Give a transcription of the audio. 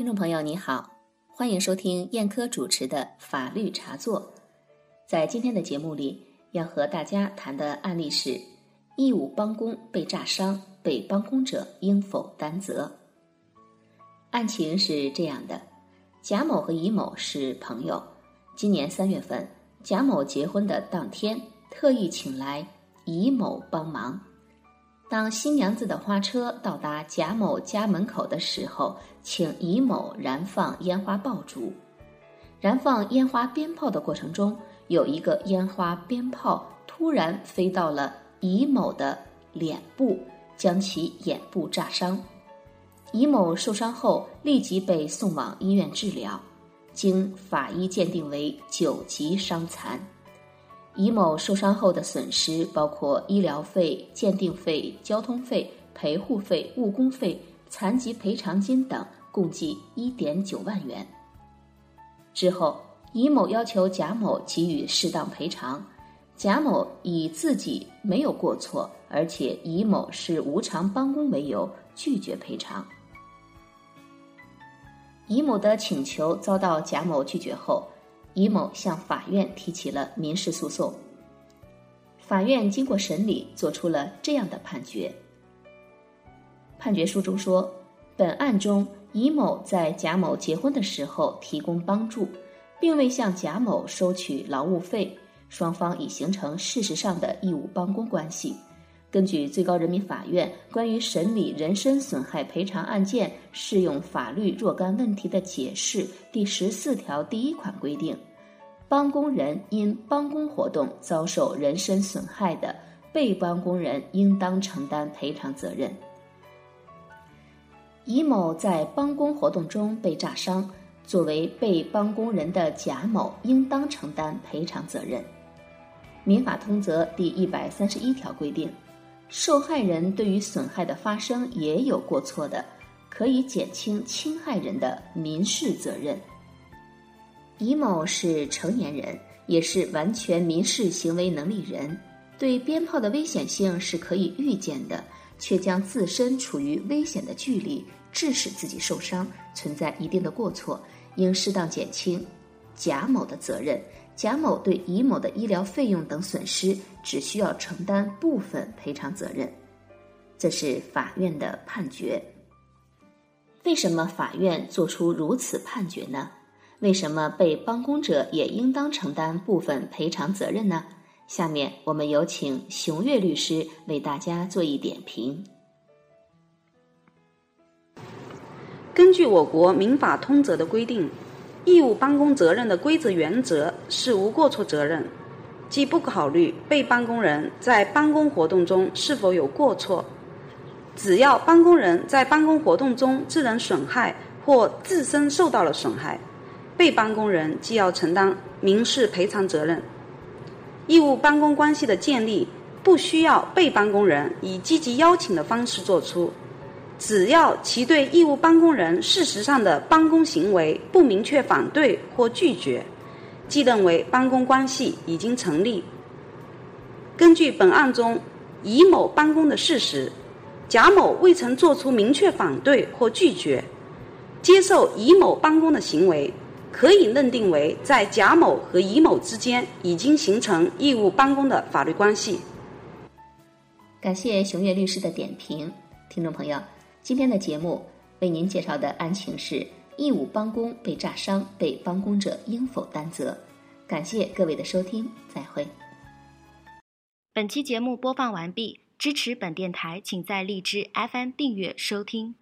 听众朋友，你好，欢迎收听燕科主持的法律茶座。在今天的节目里，要和大家谈的案例是：义务帮工被炸伤，被帮工者应否担责？案情是这样的：贾某和乙某是朋友，今年三月份，贾某结婚的当天，特意请来乙某帮忙。当新娘子的花车到达贾某家门口的时候，请乙某燃放烟花爆竹。燃放烟花鞭炮的过程中，有一个烟花鞭炮突然飞到了乙某的脸部，将其眼部炸伤。乙某受伤后立即被送往医院治疗，经法医鉴定为九级伤残。乙某受伤后的损失包括医疗费、鉴定费、交通费、陪护费、误工费、残疾赔偿金等，共计一点九万元。之后，乙某要求贾某给予适当赔偿，贾某以自己没有过错，而且乙某是无偿帮工为由，拒绝赔偿。乙某的请求遭到贾某拒绝后。乙某向法院提起了民事诉讼。法院经过审理，作出了这样的判决。判决书中说，本案中乙某在贾某结婚的时候提供帮助，并未向贾某收取劳务费，双方已形成事实上的义务帮工关系。根据最高人民法院关于审理人身损害赔偿案件适用法律若干问题的解释第十四条第一款规定，帮工人因帮工活动遭受人身损害的，被帮工人应当承担赔偿责任。乙某在帮工活动中被炸伤，作为被帮工人的贾某应当承担赔偿责任。民法通则第一百三十一条规定。受害人对于损害的发生也有过错的，可以减轻侵害人的民事责任。乙某是成年人，也是完全民事行为能力人，对鞭炮的危险性是可以预见的，却将自身处于危险的距离，致使自己受伤，存在一定的过错，应适当减轻贾某的责任。贾某对乙某的医疗费用等损失，只需要承担部分赔偿责任，这是法院的判决。为什么法院作出如此判决呢？为什么被帮工者也应当承担部分赔偿责任呢？下面我们有请熊岳律师为大家做一点评。根据我国民法通则的规定。义务帮工责任的规则原则是无过错责任，即不考虑被帮工人在帮工活动中是否有过错，只要帮工人在帮工活动中致人损害或自身受到了损害，被帮工人既要承担民事赔偿责任。义务帮工关系的建立不需要被帮工人以积极邀请的方式作出。只要其对义务帮工人事实上的帮工行为不明确反对或拒绝，即认为帮工关系已经成立。根据本案中乙某帮工的事实，贾某未曾作出明确反对或拒绝，接受乙某帮工的行为，可以认定为在贾某和乙某之间已经形成义务帮工的法律关系。感谢熊岳律师的点评，听众朋友。今天的节目为您介绍的案情是义务帮工被炸伤，被帮工者应否担责？感谢各位的收听，再会。本期节目播放完毕，支持本电台，请在荔枝 FM 订阅收听。